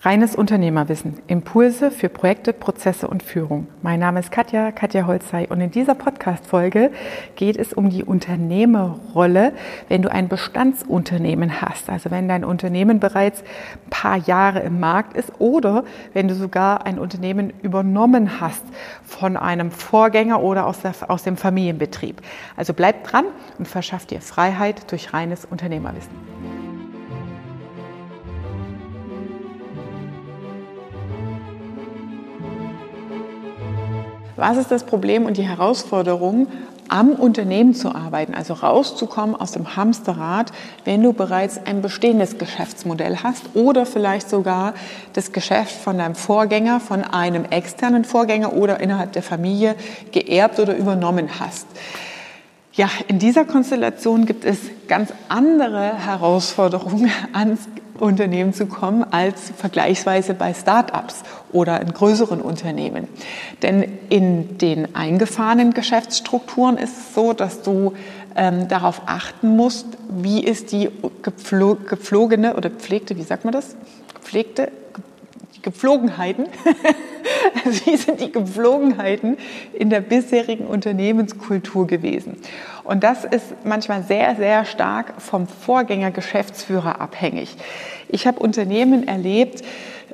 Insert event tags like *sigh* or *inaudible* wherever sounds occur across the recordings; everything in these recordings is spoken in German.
Reines Unternehmerwissen. Impulse für Projekte, Prozesse und Führung. Mein Name ist Katja, Katja Holzei und in dieser Podcast-Folge geht es um die Unternehmerrolle, wenn du ein Bestandsunternehmen hast. Also wenn dein Unternehmen bereits ein paar Jahre im Markt ist oder wenn du sogar ein Unternehmen übernommen hast von einem Vorgänger oder aus, der, aus dem Familienbetrieb. Also bleib dran und verschaff dir Freiheit durch reines Unternehmerwissen. Was ist das Problem und die Herausforderung, am Unternehmen zu arbeiten, also rauszukommen aus dem Hamsterrad, wenn du bereits ein bestehendes Geschäftsmodell hast oder vielleicht sogar das Geschäft von deinem Vorgänger, von einem externen Vorgänger oder innerhalb der Familie geerbt oder übernommen hast. Ja, in dieser Konstellation gibt es ganz andere Herausforderungen *laughs* ans Unternehmen zu kommen als vergleichsweise bei Start-ups oder in größeren Unternehmen. Denn in den eingefahrenen Geschäftsstrukturen ist es so, dass du ähm, darauf achten musst, wie ist die gepflogene oder gepflegte, wie sagt man das? Gepflegte, die Gepflogenheiten, *laughs* wie sind die Gepflogenheiten in der bisherigen Unternehmenskultur gewesen? Und das ist manchmal sehr, sehr stark vom Vorgänger Geschäftsführer abhängig. Ich habe Unternehmen erlebt,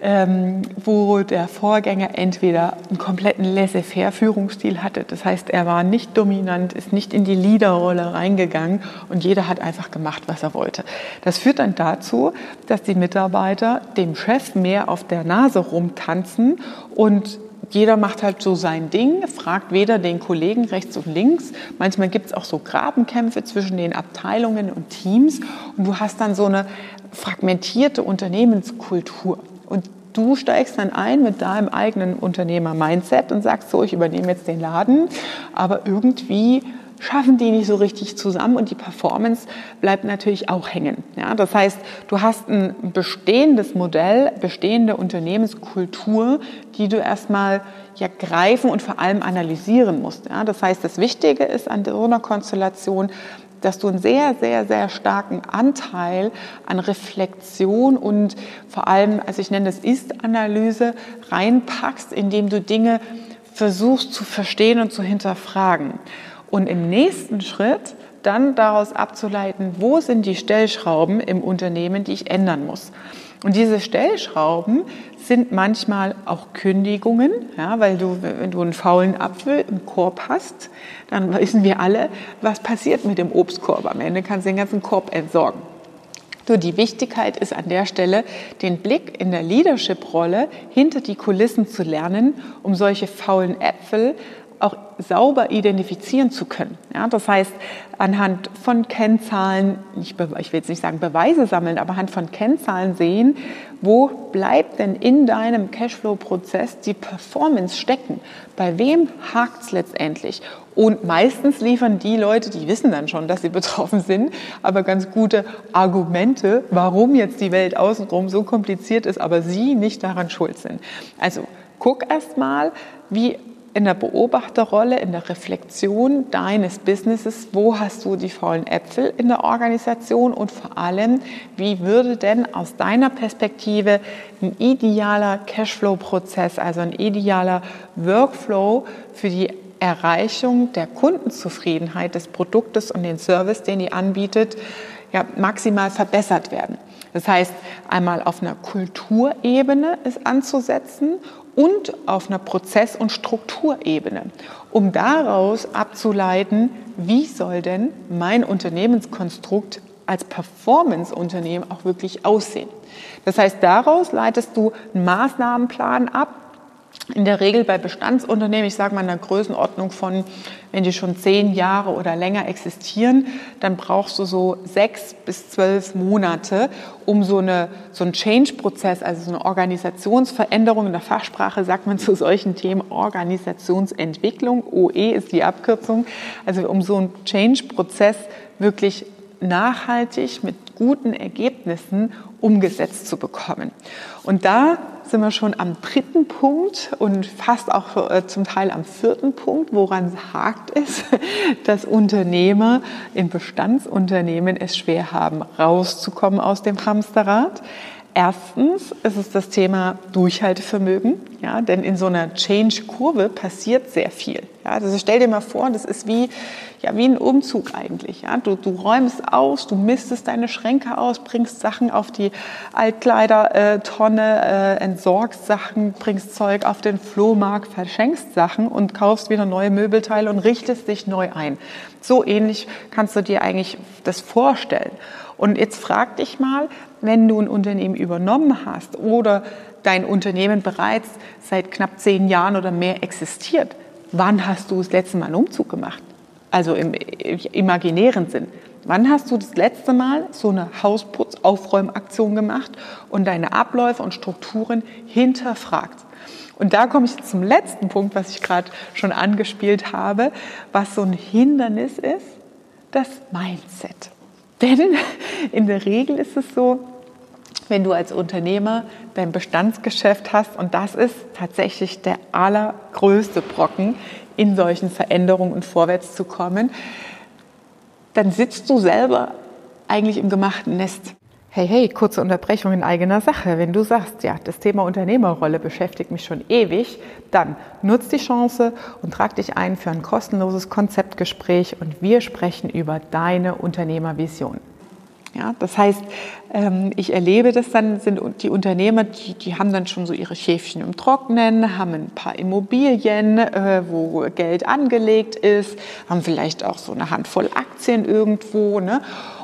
ähm, wo der Vorgänger entweder einen kompletten Laissez-faire-Führungsstil hatte, das heißt, er war nicht dominant, ist nicht in die Leaderrolle reingegangen und jeder hat einfach gemacht, was er wollte. Das führt dann dazu, dass die Mitarbeiter dem Chef mehr auf der Nase rumtanzen und jeder macht halt so sein Ding, fragt weder den Kollegen rechts und links. Manchmal gibt es auch so Grabenkämpfe zwischen den Abteilungen und Teams und du hast dann so eine fragmentierte Unternehmenskultur. Und du steigst dann ein mit deinem eigenen Unternehmer-Mindset und sagst so, ich übernehme jetzt den Laden, aber irgendwie schaffen die nicht so richtig zusammen und die Performance bleibt natürlich auch hängen. Ja, das heißt, du hast ein bestehendes Modell, bestehende Unternehmenskultur, die du erstmal ja greifen und vor allem analysieren musst. Ja, das heißt, das Wichtige ist an so einer Konstellation, dass du einen sehr, sehr, sehr starken Anteil an Reflexion und vor allem, also ich nenne das Ist-Analyse, reinpackst, indem du Dinge versuchst zu verstehen und zu hinterfragen. Und im nächsten Schritt dann daraus abzuleiten, wo sind die Stellschrauben im Unternehmen, die ich ändern muss. Und diese Stellschrauben sind manchmal auch Kündigungen, ja, weil du, wenn du einen faulen Apfel im Korb hast, dann wissen wir alle, was passiert mit dem Obstkorb. Am Ende kannst du den ganzen Korb entsorgen. So, die Wichtigkeit ist an der Stelle, den Blick in der Leadership-Rolle hinter die Kulissen zu lernen, um solche faulen Äpfel auch sauber identifizieren zu können. Ja, das heißt, anhand von Kennzahlen, ich, will jetzt nicht sagen Beweise sammeln, aber anhand von Kennzahlen sehen, wo bleibt denn in deinem Cashflow-Prozess die Performance stecken? Bei wem hakt es letztendlich? Und meistens liefern die Leute, die wissen dann schon, dass sie *laughs* betroffen sind, aber ganz gute Argumente, warum jetzt die Welt außenrum so kompliziert ist, aber sie nicht daran schuld sind. Also guck erst mal, wie in der Beobachterrolle, in der Reflexion deines Businesses, wo hast du die faulen Äpfel in der Organisation und vor allem, wie würde denn aus deiner Perspektive ein idealer Cashflow-Prozess, also ein idealer Workflow für die Erreichung der Kundenzufriedenheit des Produktes und den Service, den ihr anbietet, ja, maximal verbessert werden. Das heißt, einmal auf einer Kulturebene ist anzusetzen und auf einer Prozess- und Strukturebene, um daraus abzuleiten, wie soll denn mein Unternehmenskonstrukt als Performance-Unternehmen auch wirklich aussehen. Das heißt, daraus leitest du einen Maßnahmenplan ab, in der Regel bei Bestandsunternehmen, ich sage mal in der Größenordnung von, wenn die schon zehn Jahre oder länger existieren, dann brauchst du so sechs bis zwölf Monate, um so, eine, so einen Change-Prozess, also so eine Organisationsveränderung, in der Fachsprache sagt man zu solchen Themen Organisationsentwicklung, OE ist die Abkürzung, also um so einen Change-Prozess wirklich nachhaltig mit guten Ergebnissen umgesetzt zu bekommen. Und da sind wir schon am dritten Punkt und fast auch äh, zum Teil am vierten Punkt, woran hakt *laughs* es, dass Unternehmer in Bestandsunternehmen es schwer haben, rauszukommen aus dem Hamsterrad. Erstens ist es das Thema Durchhaltevermögen, ja, denn in so einer Change-Kurve passiert sehr viel. Ja, also stell dir mal vor, das ist wie, ja, wie ein Umzug eigentlich. Ja. Du, du räumst aus, du mistest deine Schränke aus, bringst Sachen auf die Altkleidertonne, äh, entsorgst Sachen, bringst Zeug auf den Flohmarkt, verschenkst Sachen und kaufst wieder neue Möbelteile und richtest dich neu ein. So ähnlich kannst du dir eigentlich das vorstellen. Und jetzt frag dich mal, wenn du ein Unternehmen übernommen hast oder dein Unternehmen bereits seit knapp zehn Jahren oder mehr existiert, wann hast du das letzte Mal einen Umzug gemacht? Also im imaginären Sinn. Wann hast du das letzte Mal so eine Hausputz-Aufräumaktion gemacht und deine Abläufe und Strukturen hinterfragt? Und da komme ich zum letzten Punkt, was ich gerade schon angespielt habe, was so ein Hindernis ist, das Mindset. Denn in der Regel ist es so, wenn du als Unternehmer dein Bestandsgeschäft hast, und das ist tatsächlich der allergrößte Brocken, in solchen Veränderungen und vorwärts zu kommen, dann sitzt du selber eigentlich im gemachten Nest. Hey, hey, kurze Unterbrechung in eigener Sache. Wenn du sagst, ja, das Thema Unternehmerrolle beschäftigt mich schon ewig, dann nutz die Chance und trag dich ein für ein kostenloses Konzeptgespräch und wir sprechen über deine Unternehmervision. Ja, das heißt, ähm, ich erlebe das dann, sind die Unternehmer, die, die haben dann schon so ihre Schäfchen im Trocknen, haben ein paar Immobilien, äh, wo Geld angelegt ist, haben vielleicht auch so eine Handvoll Aktien irgendwo. Ne?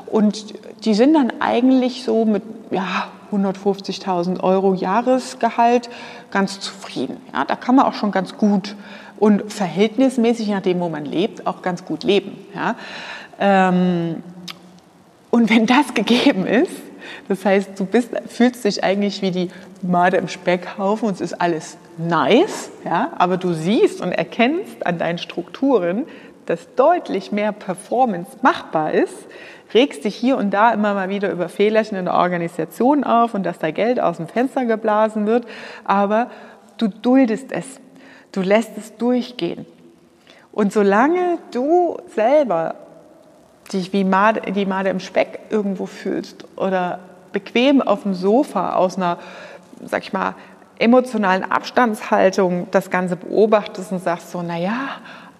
Und die sind dann eigentlich so mit ja, 150.000 Euro Jahresgehalt ganz zufrieden. Ja, da kann man auch schon ganz gut und verhältnismäßig, nachdem wo man lebt, auch ganz gut leben. Ja. Ähm, und wenn das gegeben ist, das heißt, du bist, fühlst dich eigentlich wie die Made im Speckhaufen und es ist alles nice, ja, aber du siehst und erkennst an deinen Strukturen, dass deutlich mehr Performance machbar ist, regst dich hier und da immer mal wieder über Fehlerchen in der Organisation auf und dass da Geld aus dem Fenster geblasen wird, aber du duldest es, du lässt es durchgehen. Und solange du selber dich wie Made, die Made im Speck irgendwo fühlst oder bequem auf dem Sofa aus einer, sag ich mal, emotionalen Abstandshaltung das Ganze beobachtest und sagst so, naja,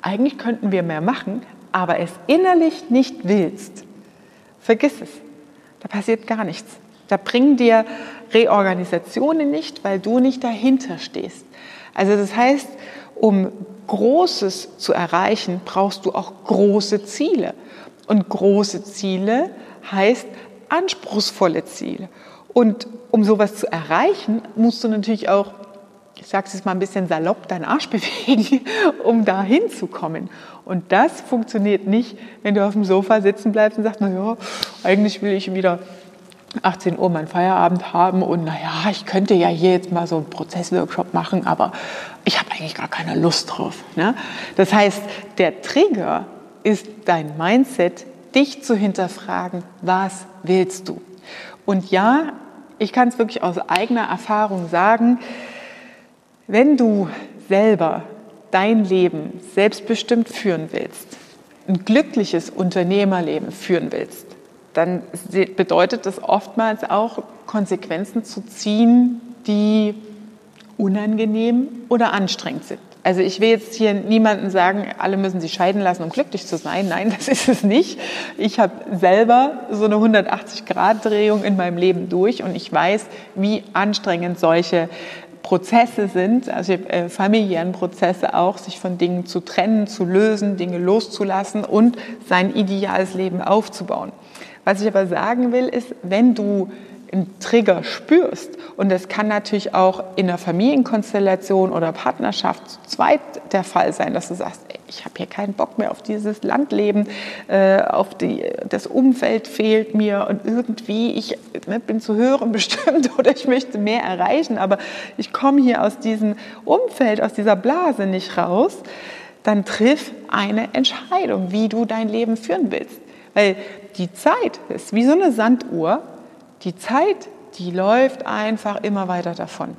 eigentlich könnten wir mehr machen, aber es innerlich nicht willst, vergiss es. Da passiert gar nichts. Da bringen dir Reorganisationen nicht, weil du nicht dahinter stehst. Also das heißt, um Großes zu erreichen, brauchst du auch große Ziele. Und große Ziele heißt anspruchsvolle Ziele. Und um sowas zu erreichen, musst du natürlich auch, ich sage es jetzt mal ein bisschen salopp, deinen Arsch *laughs* bewegen, um da hinzukommen. Und das funktioniert nicht, wenn du auf dem Sofa sitzen bleibst und sagst, naja, eigentlich will ich wieder 18 Uhr meinen Feierabend haben und naja, ich könnte ja hier jetzt mal so einen Prozessworkshop machen, aber ich habe eigentlich gar keine Lust drauf. Ne? Das heißt, der Trigger ist dein Mindset, dich zu hinterfragen, was willst du? Und ja, ich kann es wirklich aus eigener Erfahrung sagen, wenn du selber dein Leben selbstbestimmt führen willst, ein glückliches Unternehmerleben führen willst, dann bedeutet das oftmals auch Konsequenzen zu ziehen, die unangenehm oder anstrengend sind. Also ich will jetzt hier niemanden sagen, alle müssen sich scheiden lassen, um glücklich zu sein. Nein, das ist es nicht. Ich habe selber so eine 180-Grad-Drehung in meinem Leben durch und ich weiß, wie anstrengend solche Prozesse sind, also äh, familiären Prozesse auch, sich von Dingen zu trennen, zu lösen, Dinge loszulassen und sein ideales Leben aufzubauen. Was ich aber sagen will, ist, wenn du einen Trigger spürst, und das kann natürlich auch in einer Familienkonstellation oder Partnerschaft zu zweit der Fall sein, dass du sagst, ey, ich habe hier keinen Bock mehr auf dieses Landleben, äh, auf die, das Umfeld fehlt mir und irgendwie, ich ne, bin zu hören *laughs* bestimmt oder ich möchte mehr erreichen, aber ich komme hier aus diesem Umfeld, aus dieser Blase nicht raus, dann triff eine Entscheidung, wie du dein Leben führen willst. Weil die Zeit ist wie so eine Sanduhr, die Zeit, die läuft einfach immer weiter davon.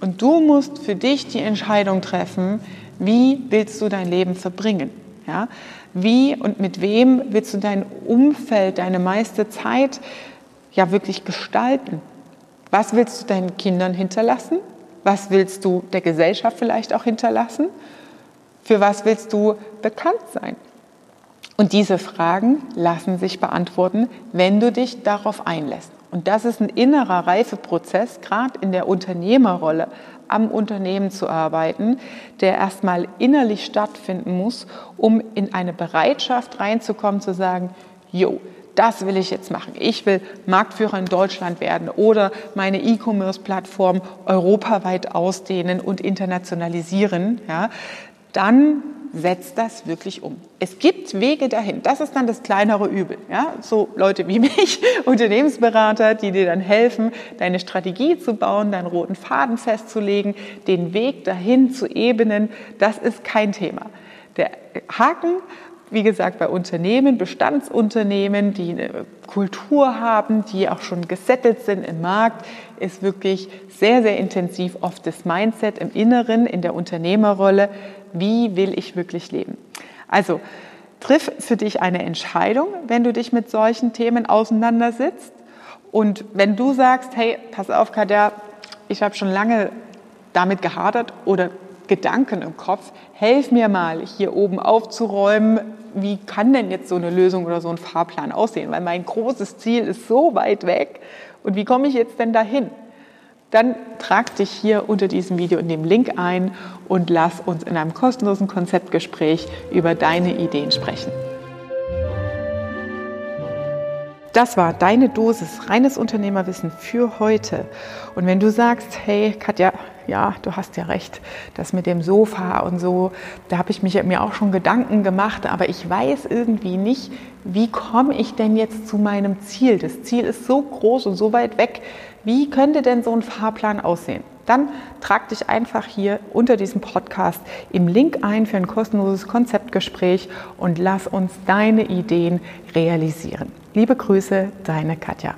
Und du musst für dich die Entscheidung treffen, wie willst du dein Leben verbringen? Ja? Wie und mit wem willst du dein Umfeld, deine meiste Zeit ja wirklich gestalten? Was willst du deinen Kindern hinterlassen? Was willst du der Gesellschaft vielleicht auch hinterlassen? Für was willst du bekannt sein? Und diese Fragen lassen sich beantworten, wenn du dich darauf einlässt. Und das ist ein innerer Reifeprozess, gerade in der Unternehmerrolle, am Unternehmen zu arbeiten, der erstmal innerlich stattfinden muss, um in eine Bereitschaft reinzukommen, zu sagen, jo, das will ich jetzt machen. Ich will Marktführer in Deutschland werden oder meine E-Commerce-Plattform europaweit ausdehnen und internationalisieren. Ja, dann setzt das wirklich um. Es gibt Wege dahin. Das ist dann das kleinere Übel. Ja? So Leute wie *laughs* mich, Unternehmensberater, die dir dann helfen, deine Strategie zu bauen, deinen roten Faden festzulegen, den Weg dahin zu ebnen. Das ist kein Thema. Der Haken wie gesagt, bei Unternehmen, Bestandsunternehmen, die eine Kultur haben, die auch schon gesettelt sind im Markt, ist wirklich sehr, sehr intensiv oft das Mindset im Inneren, in der Unternehmerrolle. Wie will ich wirklich leben? Also, triff für dich eine Entscheidung, wenn du dich mit solchen Themen auseinandersetzt. Und wenn du sagst, hey, pass auf, Katja, ich habe schon lange damit gehadert oder Gedanken im Kopf, helf mir mal hier oben aufzuräumen, wie kann denn jetzt so eine Lösung oder so ein Fahrplan aussehen? Weil mein großes Ziel ist so weit weg und wie komme ich jetzt denn dahin? Dann trag dich hier unter diesem Video in dem Link ein und lass uns in einem kostenlosen Konzeptgespräch über deine Ideen sprechen. Das war deine Dosis reines Unternehmerwissen für heute. Und wenn du sagst, hey Katja, ja, du hast ja recht, das mit dem Sofa und so, da habe ich mich, mir auch schon Gedanken gemacht, aber ich weiß irgendwie nicht, wie komme ich denn jetzt zu meinem Ziel? Das Ziel ist so groß und so weit weg. Wie könnte denn so ein Fahrplan aussehen? Dann trag dich einfach hier unter diesem Podcast im Link ein für ein kostenloses Konzeptgespräch und lass uns deine Ideen realisieren. Liebe Grüße, deine Katja.